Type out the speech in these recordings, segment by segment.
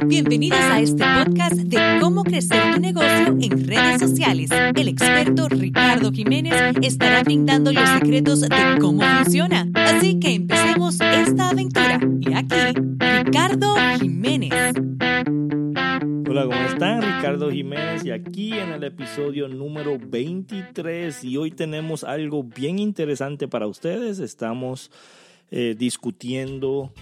Bienvenidos a este podcast de cómo crecer tu negocio en redes sociales. El experto Ricardo Jiménez estará brindando los secretos de cómo funciona. Así que empecemos esta aventura. Y aquí, Ricardo Jiménez. Hola, ¿cómo están? Ricardo Jiménez y aquí en el episodio número 23 y hoy tenemos algo bien interesante para ustedes. Estamos eh, discutiendo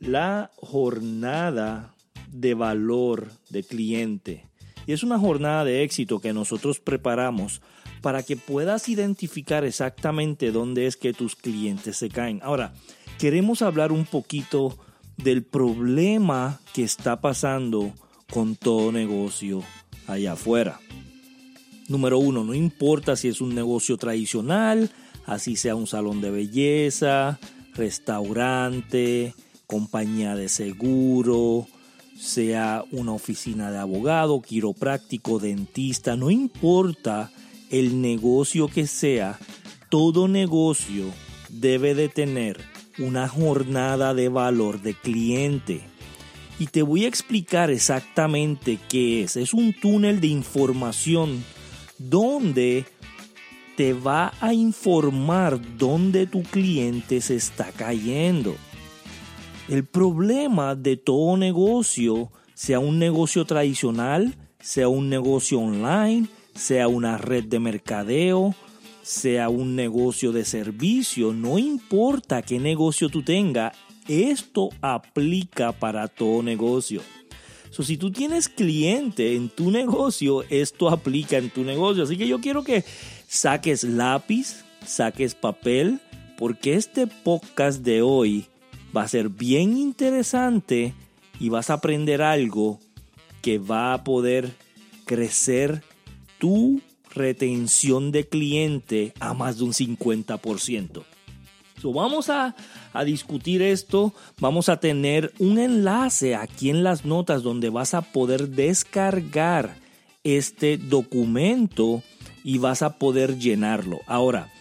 la jornada de valor de cliente. Y es una jornada de éxito que nosotros preparamos para que puedas identificar exactamente dónde es que tus clientes se caen. Ahora, queremos hablar un poquito del problema que está pasando con todo negocio allá afuera. Número uno, no importa si es un negocio tradicional, así sea un salón de belleza, restaurante, compañía de seguro, sea una oficina de abogado, quiropráctico, dentista, no importa el negocio que sea, todo negocio debe de tener una jornada de valor de cliente. Y te voy a explicar exactamente qué es. Es un túnel de información donde te va a informar dónde tu cliente se está cayendo. El problema de todo negocio, sea un negocio tradicional, sea un negocio online, sea una red de mercadeo, sea un negocio de servicio, no importa qué negocio tú tengas, esto aplica para todo negocio. si tú tienes cliente en tu negocio, esto aplica en tu negocio. Así que yo quiero que saques lápiz, saques papel, porque este podcast de hoy va a ser bien interesante y vas a aprender algo que va a poder crecer tu retención de cliente a más de un 50%. So, vamos a, a, discutir esto. Vamos a tener un enlace aquí en las notas donde vas a poder descargar este documento y vas a poder llenarlo. Ahora,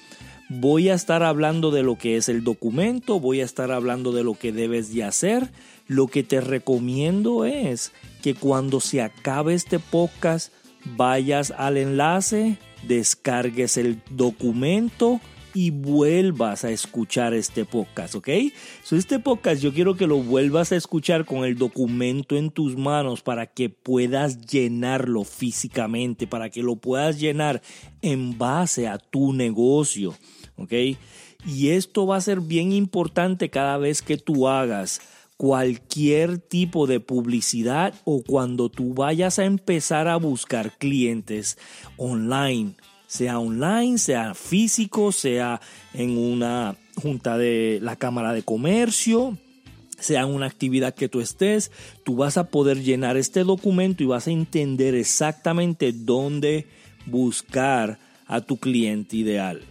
Voy a estar hablando de lo que es el documento, voy a estar hablando de lo que debes de hacer. Lo que te recomiendo es que cuando se acabe este podcast vayas al enlace, descargues el documento y vuelvas a escuchar este podcast, ¿ok? Este podcast yo quiero que lo vuelvas a escuchar con el documento en tus manos para que puedas llenarlo físicamente, para que lo puedas llenar en base a tu negocio. ¿Ok? Y esto va a ser bien importante cada vez que tú hagas cualquier tipo de publicidad o cuando tú vayas a empezar a buscar clientes online, sea online, sea físico, sea en una junta de la Cámara de Comercio, sea una actividad que tú estés, tú vas a poder llenar este documento y vas a entender exactamente dónde buscar a tu cliente ideal.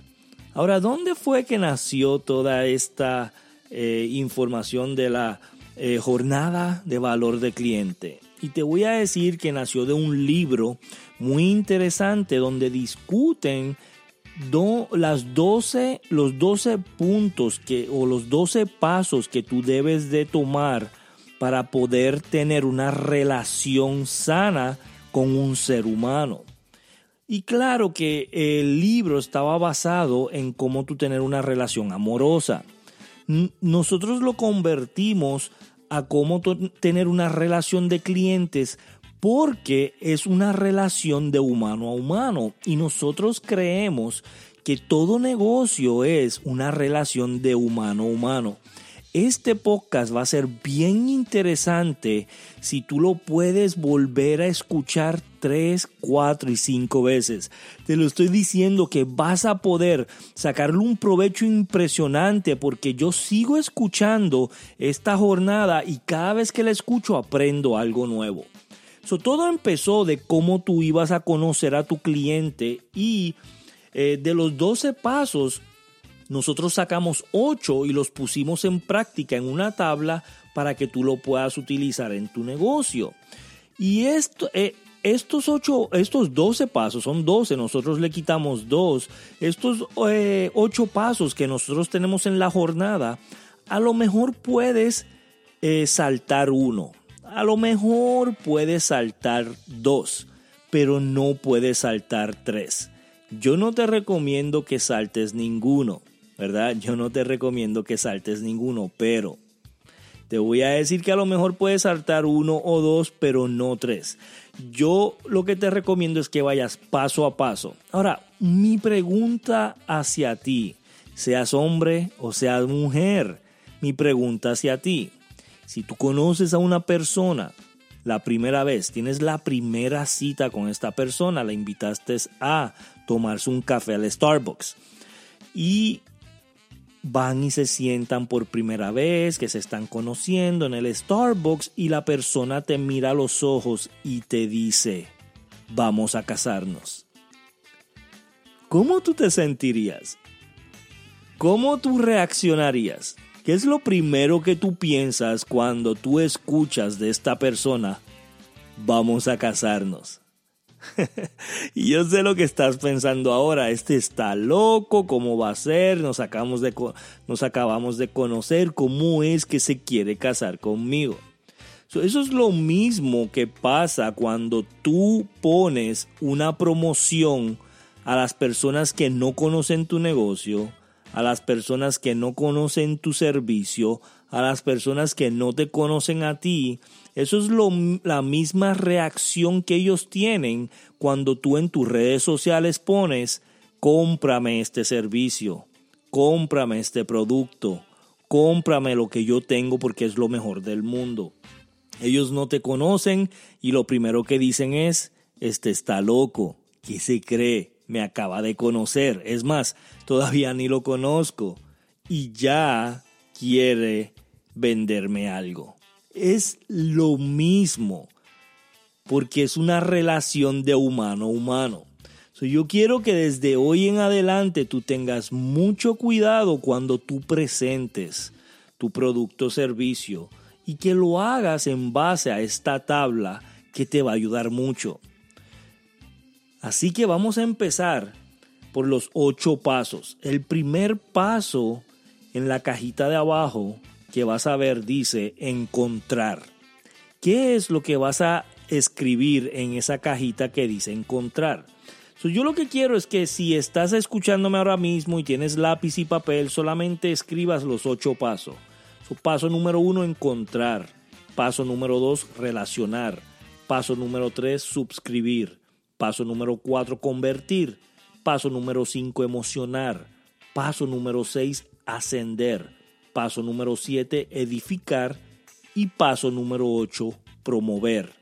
Ahora, ¿dónde fue que nació toda esta eh, información de la eh, jornada de valor de cliente? Y te voy a decir que nació de un libro muy interesante donde discuten las 12, los 12 puntos que, o los 12 pasos que tú debes de tomar para poder tener una relación sana con un ser humano. Y claro que el libro estaba basado en cómo tú tener una relación amorosa. Nosotros lo convertimos a cómo tener una relación de clientes porque es una relación de humano a humano y nosotros creemos que todo negocio es una relación de humano a humano. Este podcast va a ser bien interesante si tú lo puedes volver a escuchar tres, cuatro y cinco veces. Te lo estoy diciendo que vas a poder sacarle un provecho impresionante porque yo sigo escuchando esta jornada y cada vez que la escucho aprendo algo nuevo. todo empezó de cómo tú ibas a conocer a tu cliente y eh, de los 12 pasos nosotros sacamos ocho y los pusimos en práctica en una tabla para que tú lo puedas utilizar en tu negocio. Y eh, estos ocho, estos 12 pasos, son 12, nosotros le quitamos dos, estos eh, ocho pasos que nosotros tenemos en la jornada, a lo mejor puedes eh, saltar uno. a lo mejor puedes saltar dos, pero no puedes saltar tres. Yo no te recomiendo que saltes ninguno, ¿verdad? Yo no te recomiendo que saltes ninguno, pero te voy a decir que a lo mejor puedes saltar uno o dos, pero no tres. Yo lo que te recomiendo es que vayas paso a paso. Ahora, mi pregunta hacia ti, seas hombre o seas mujer, mi pregunta hacia ti, si tú conoces a una persona la primera vez, tienes la primera cita con esta persona, la invitaste a tomarse un café al Starbucks y van y se sientan por primera vez, que se están conociendo en el Starbucks y la persona te mira a los ojos y te dice, vamos a casarnos. ¿Cómo tú te sentirías? ¿Cómo tú reaccionarías? ¿Qué es lo primero que tú piensas cuando tú escuchas de esta persona, vamos a casarnos? y yo sé lo que estás pensando ahora, este está loco, ¿cómo va a ser? Nos acabamos de, nos acabamos de conocer, ¿cómo es que se quiere casar conmigo? eso es lo mismo que pasa cuando tú pones una promoción a las personas que no conocen tu negocio, a las personas que no conocen tu servicio, a las personas que no te conocen a ti, eso es lo, la misma reacción que ellos tienen cuando tú en tus redes sociales pones, cómprame este servicio, cómprame este producto, cómprame lo que yo tengo porque es lo mejor del mundo. Ellos no te conocen y lo primero que dicen es, este está loco, ¿qué se cree? Me acaba de conocer. Es más, todavía ni lo conozco y ya quiere venderme algo. Es lo mismo, porque es una relación de humano a humano. yo quiero que desde hoy en adelante tú tengas mucho cuidado cuando tú presentes tu producto o servicio y que lo hagas en base a esta tabla que te va a ayudar mucho. Así que vamos a empezar por los ocho pasos. El primer paso en la cajita de abajo que vas a ver dice encontrar. ¿Qué es lo que vas a escribir en esa cajita que dice encontrar? yo lo que quiero es que si estás escuchándome ahora mismo y tienes lápiz y papel, solamente escribas los ocho pasos. paso número uno, encontrar. Paso número dos, relacionar. Paso número tres, suscribir. Paso número cuatro, convertir. Paso número cinco, emocionar. Paso número seis, ascender. Paso número 7, edificar. Y paso número 8, promover.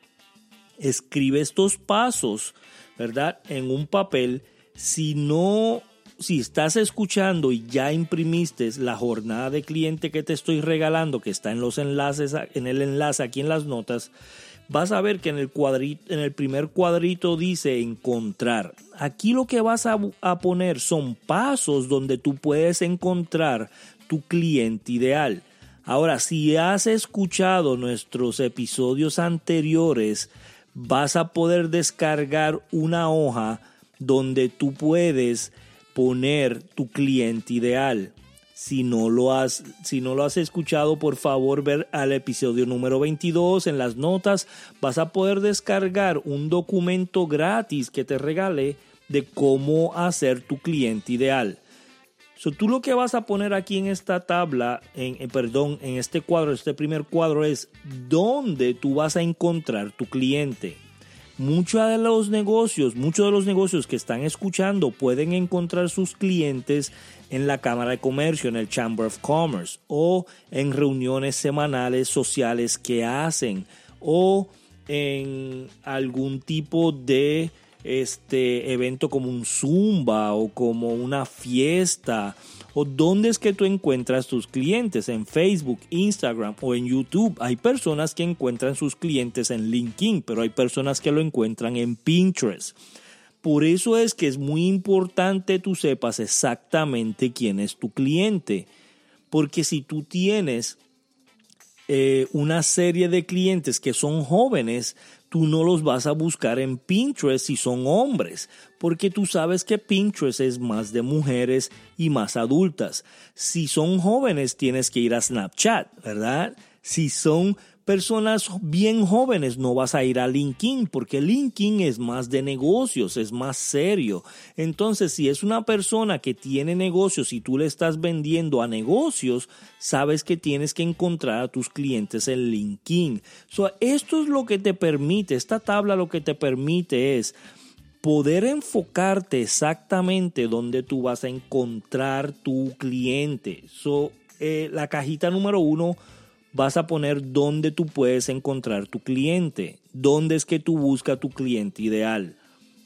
Escribe estos pasos, ¿verdad? En un papel. Si no, si estás escuchando y ya imprimiste la jornada de cliente que te estoy regalando, que está en los enlaces, en el enlace aquí en las notas, vas a ver que en el, cuadrito, en el primer cuadrito dice encontrar. Aquí lo que vas a, a, poner son pasos donde tú puedes encontrar tu cliente ideal. Ahora, si has escuchado nuestros episodios anteriores, vas a poder descargar una hoja donde tú puedes poner tu cliente ideal. Si no lo has, si no lo has escuchado, por favor, ver al episodio número 22 en las notas. Vas a poder descargar un documento gratis que te regale de cómo hacer tu cliente ideal. So, tú lo que vas a poner aquí en esta tabla, en, eh, perdón, en este cuadro, este primer cuadro es dónde tú vas a encontrar tu cliente. Muchos de los negocios, muchos de los negocios que están escuchando pueden encontrar sus clientes en la Cámara de Comercio, en el Chamber of Commerce o en reuniones semanales sociales que hacen o en algún tipo de este evento como un zumba o como una fiesta o dónde es que tú encuentras tus clientes en Facebook, Instagram o en YouTube. Hay personas que encuentran sus clientes en LinkedIn, pero hay personas que lo encuentran en Pinterest. Por eso es que es muy importante tú sepas exactamente quién es tu cliente. Porque si tú tienes eh, una serie de clientes que son jóvenes, tú no los vas a buscar en Pinterest si son hombres, porque tú sabes que Pinterest es más de mujeres y más adultas. Si son jóvenes, tienes que ir a Snapchat, ¿verdad? Si son personas bien jóvenes no vas a ir a LinkedIn porque LinkedIn es más de negocios, es más serio. Entonces, si es una persona que tiene negocios y tú le estás vendiendo a negocios, sabes que tienes que encontrar a tus clientes en LinkedIn. esto es lo que te permite, esta tabla lo que te permite es poder enfocarte exactamente donde tú vas a encontrar tu cliente. So, eh, la cajita número uno vas a poner dónde tú puedes encontrar tu cliente, dónde es que tú buscas tu cliente ideal.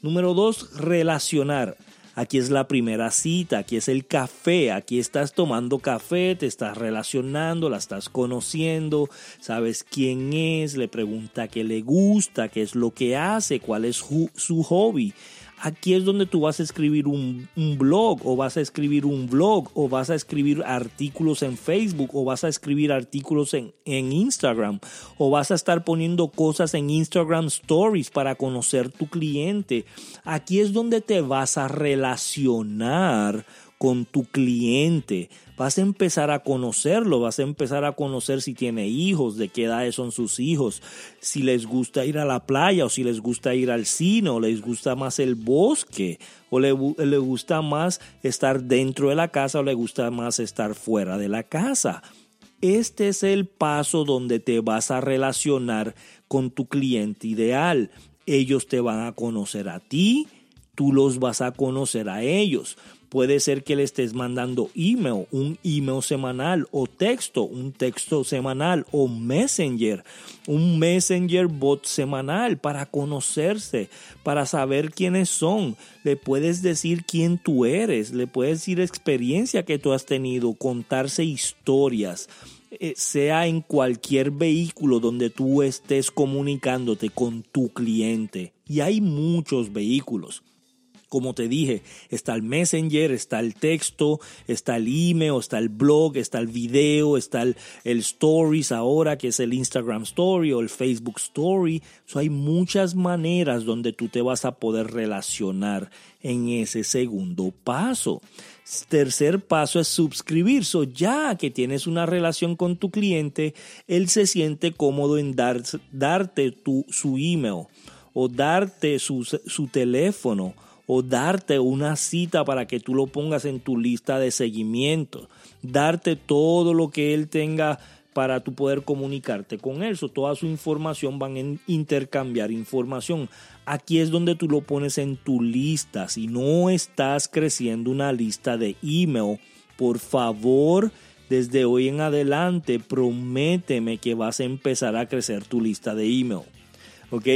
Número dos, relacionar. Aquí es la primera cita, aquí es el café, aquí estás tomando café, te estás relacionando, la estás conociendo, sabes quién es, le pregunta qué le gusta, qué es lo que hace, cuál es su hobby aquí es donde tú vas a escribir un, blog o vas a escribir un blog o vas a escribir artículos en Facebook o vas a escribir artículos en, en Instagram o vas a estar poniendo cosas en Instagram Stories para conocer tu cliente. Aquí es donde te vas a relacionar con tu cliente vas a empezar a conocerlo, vas a empezar a conocer si tiene hijos, de qué edad son sus hijos, si les gusta ir a la playa o si les gusta ir al cine o les gusta más el bosque o le, le gusta más estar dentro de la casa o le gusta más estar fuera de la casa. Este es el paso donde te vas a relacionar con tu cliente ideal. Ellos te van a conocer a ti, tú los vas a conocer a ellos. Puede ser que le estés mandando email, un email semanal o texto, un texto semanal o messenger, un messenger bot semanal para conocerse, para saber quiénes son. Le puedes decir quién tú eres, le puedes decir experiencia que tú has tenido, contarse historias eh, sea en cualquier vehículo donde tú estés comunicándote con tu cliente. Y hay muchos vehículos. Como te dije, está el Messenger, está el texto, está el email, está el blog, está el video, está el, Stories ahora, que es el Instagram Story o el Facebook Story. hay muchas maneras donde tú te vas a poder relacionar en ese segundo paso. Tercer paso es suscribir. So, ya que tienes una relación con tu cliente, él se siente cómodo en dar, darte su email o darte su teléfono o darte una cita para que tú lo pongas en tu lista de seguimiento, darte todo lo que él tenga para tú poder comunicarte con él. toda su información van a intercambiar información. Aquí es donde tú lo pones en tu lista. Si no estás creciendo una lista de email, por favor, desde hoy en adelante, prométeme que vas a empezar a crecer tu lista de email. ¿Ok?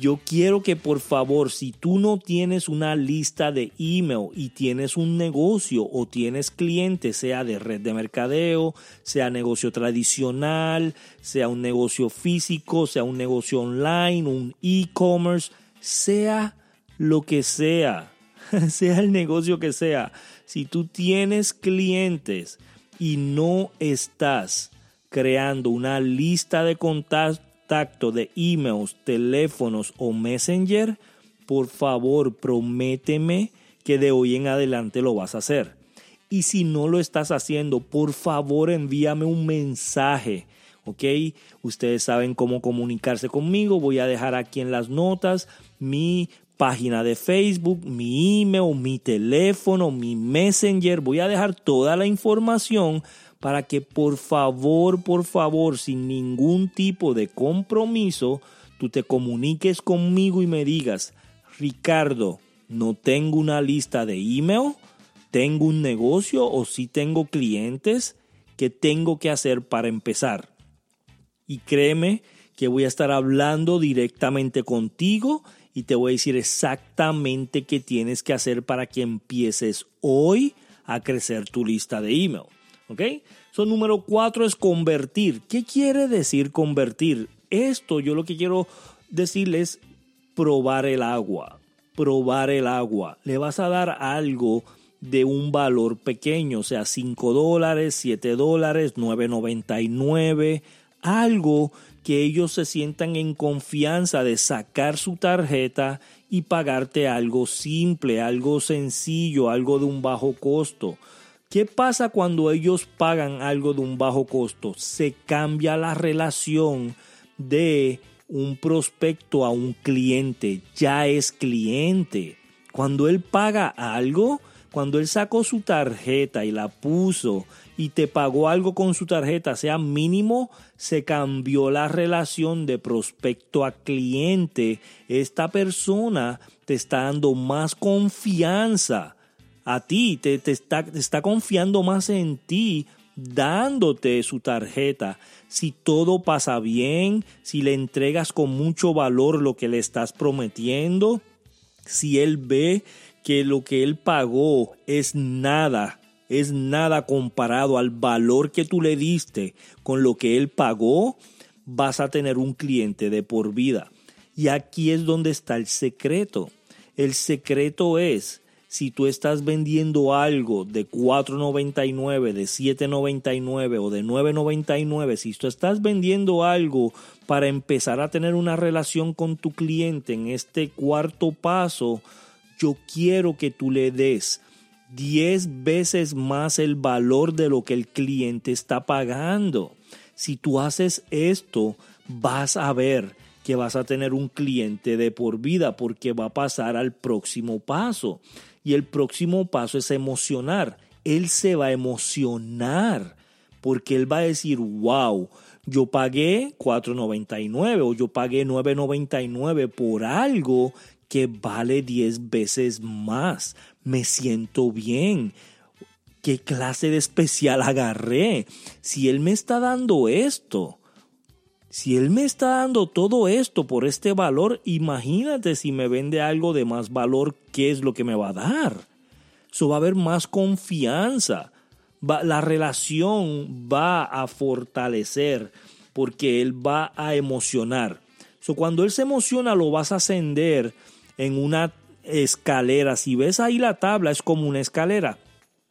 Yo quiero que por favor, si tú no tienes una lista de email y tienes un negocio o tienes clientes, sea de red de mercadeo, sea negocio tradicional, sea un negocio físico, sea un negocio online, un e-commerce, sea lo que sea, sea el negocio que sea, si tú tienes clientes y no estás creando una lista de contactos, de emails, teléfonos o messenger, por favor prométeme que de hoy en adelante lo vas a hacer. Y si no lo estás haciendo, por favor envíame un mensaje. ¿Ok? Ustedes saben cómo comunicarse conmigo. Voy a dejar aquí en las notas mi página de Facebook, mi email, mi teléfono, mi messenger. Voy a dejar toda la información para que por favor, por favor, sin ningún tipo de compromiso, tú te comuniques conmigo y me digas, Ricardo, no tengo una lista de email, tengo un negocio o si tengo clientes, ¿qué tengo que hacer para empezar? Y créeme que voy a estar hablando directamente contigo y te voy a decir exactamente qué tienes que hacer para que empieces hoy a crecer tu lista de email. ¿Ok? So, número cuatro es convertir. ¿Qué quiere decir convertir? Esto yo lo que quiero decirles es probar el agua. Probar el agua. Le vas a dar algo de un valor pequeño, o sea, 5 dólares, 7 dólares, 9.99, algo que ellos se sientan en confianza de sacar su tarjeta y pagarte algo simple, algo sencillo, algo de un bajo costo ¿Qué pasa cuando ellos pagan algo de un bajo costo? Se cambia la relación de un prospecto a un cliente, ya es cliente. Cuando él paga algo, cuando él sacó su tarjeta y la puso y te pagó algo con su tarjeta, sea mínimo, se cambió la relación de prospecto a cliente. Esta persona te está dando más confianza a ti, te, está, te está confiando más en ti, dándote su tarjeta. Si todo pasa bien, si le entregas con mucho valor lo que le estás prometiendo, si él ve que lo que él pagó es nada, es nada comparado al valor que tú le diste con lo que él pagó, vas a tener un cliente de por vida. Y aquí es donde está el secreto. El secreto es si tú estás vendiendo algo de 4.99, de 7.99 o de 9.99, si tú estás vendiendo algo para empezar a tener una relación con tu cliente en este cuarto paso, yo quiero que tú le des 10 veces más el valor de lo que el cliente está pagando. Si tú haces esto, vas a ver que vas a tener un cliente de por vida porque va a pasar al próximo paso. Y el próximo paso es emocionar. Él se va a emocionar porque él va a decir, wow, yo pagué 4.99 o yo pagué 9.99 por algo que vale 10 veces más. Me siento bien. ¿Qué clase de especial agarré? Si él me está dando esto, si él me está dando todo esto por este valor, imagínate si me vende algo de más valor, ¿qué es lo que me va a dar? Eso va a haber más confianza. la relación va a fortalecer porque él va a emocionar. So, cuando él se emociona, lo vas a ascender en una escalera. Si ves ahí la tabla, es como una escalera.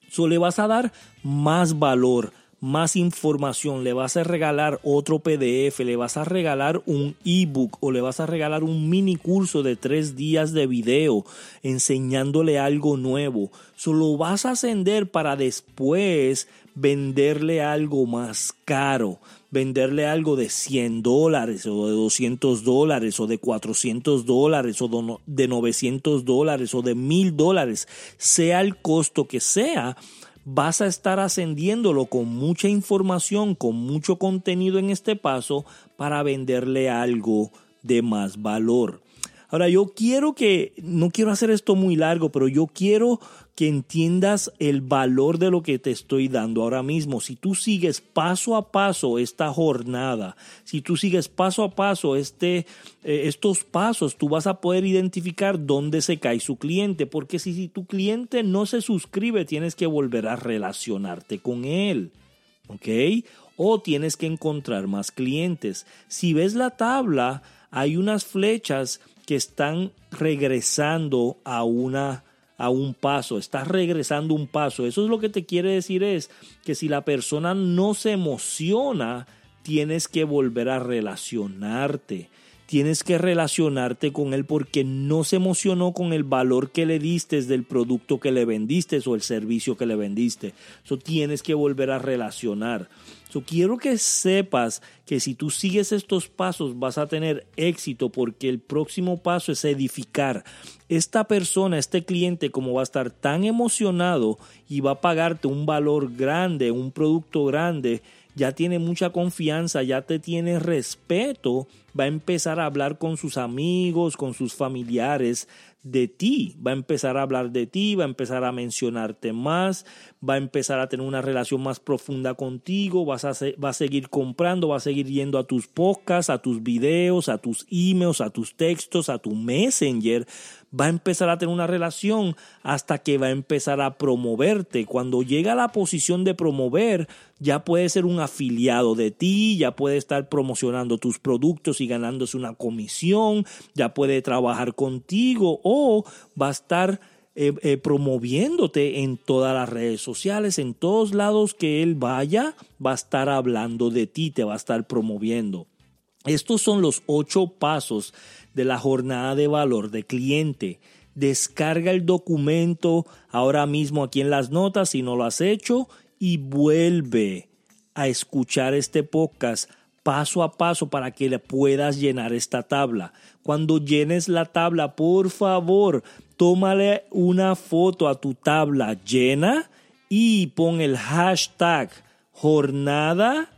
So, le vas a dar más valor más información, le vas a regalar otro PDF, le vas a regalar un ebook o le vas a regalar un mini curso de tres días de video enseñándole algo nuevo. Solo vas a ascender para después venderle algo más caro, venderle algo de 100 dólares o de 200 dólares o de 400 dólares o de 900 dólares o de 1000 dólares, sea el costo que sea vas a estar ascendiéndolo con mucha información, con mucho contenido en este paso para venderle algo de más valor. Ahora yo quiero que, no quiero hacer esto muy largo, pero yo quiero que entiendas el valor de lo que te estoy dando ahora mismo. Si tú sigues paso a paso esta jornada, si tú sigues paso a paso este, eh, estos pasos, tú vas a poder identificar dónde se cae su cliente, porque si, si tu cliente no se suscribe, tienes que volver a relacionarte con él. ¿Ok? O tienes que encontrar más clientes. Si ves la tabla, hay unas flechas que están regresando a una a un paso, estás regresando un paso. Eso es lo que te quiere decir es que si la persona no se emociona, tienes que volver a relacionarte. Tienes que relacionarte con él porque no se emocionó con el valor que le diste del producto que le vendiste o el servicio que le vendiste. Eso tienes que volver a relacionar quiero que sepas que si tú sigues estos pasos vas a tener éxito porque el próximo paso es edificar. Esta persona, este cliente, como va a estar tan emocionado y va a pagarte un valor grande, un producto grande, ya tiene mucha confianza, ya te tiene respeto, va a empezar a hablar con sus amigos, con sus familiares de ti, va a empezar a hablar de ti, va a empezar a mencionarte más, va a empezar a tener una relación más profunda contigo, vas a va a seguir comprando, va a seguir yendo a tus podcasts, a tus videos, a tus emails, a tus textos, a tu messenger, va a empezar a tener una relación hasta que va a empezar a promoverte. Cuando llega a la posición de promover, ya puede ser un afiliado de ti, ya puede estar promocionando tus productos y ganándose una comisión, ya puede trabajar contigo o va a estar eh, eh, promoviéndote en todas las redes sociales, en todos lados que él vaya, va a estar hablando de ti, te va a estar promoviendo. Estos son los ocho pasos de la jornada de valor de cliente. descarga el documento ahora mismo aquí en las notas si no lo has hecho y vuelve a escuchar este podcast paso a paso para que le puedas llenar esta tabla. Cuando llenes la tabla, por favor, tómale una foto a tu tabla llena y pon el hashtag jornada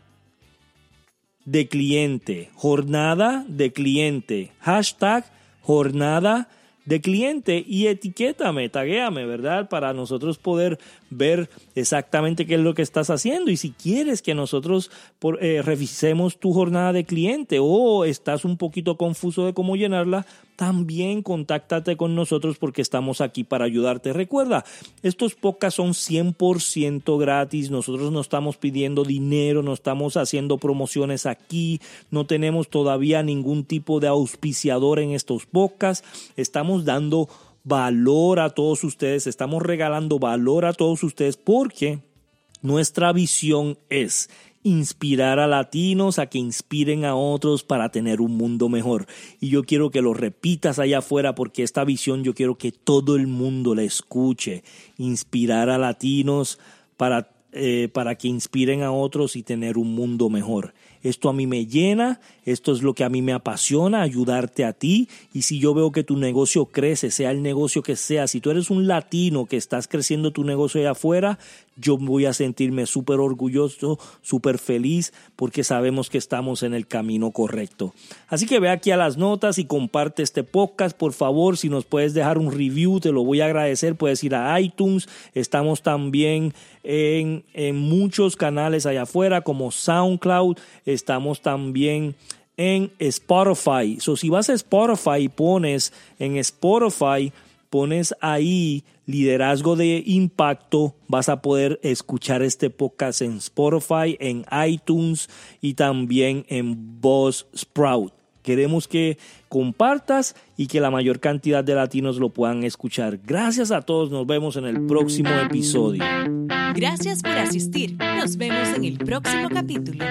de cliente, jornada de cliente, hashtag jornada de cliente y etiquétame, taguéame, ¿verdad? Para nosotros poder ver exactamente qué es lo que estás haciendo y si quieres que nosotros eh, revisemos tu jornada de cliente o estás un poquito confuso de cómo llenarla, también contáctate con nosotros porque estamos aquí para ayudarte. Recuerda, estos podcasts son 100% gratis, nosotros no estamos pidiendo dinero, no estamos haciendo promociones aquí, no tenemos todavía ningún tipo de auspiciador en estos podcasts, estamos dando valor a todos ustedes, estamos regalando valor a todos ustedes porque nuestra visión es inspirar a latinos a que inspiren a otros para tener un mundo mejor. Y yo quiero que lo repitas allá afuera porque esta visión yo quiero que todo el mundo la escuche. Inspirar a latinos para, eh, para que inspiren a otros y tener un mundo mejor. Esto a mí me llena, esto es lo que a mí me apasiona, ayudarte a ti. Y si yo veo que tu negocio crece, sea el negocio que sea, si tú eres un latino que estás creciendo tu negocio allá afuera, yo voy a sentirme súper orgulloso, súper feliz, porque sabemos que estamos en el camino correcto. Así que ve aquí a las notas y comparte este podcast, por favor, si nos puedes dejar un review, te lo voy a agradecer, puedes ir a iTunes, estamos también en, en muchos canales allá afuera como SoundCloud, estamos también en Spotify. So, si vas a Spotify y pones en Spotify, pones ahí liderazgo de impacto, vas a poder escuchar este podcast en Spotify, en iTunes y también en Boss Sprout. Queremos que compartas y que la mayor cantidad de latinos lo puedan escuchar. Gracias a todos, nos vemos en el próximo episodio. Gracias por asistir, nos vemos en el próximo capítulo.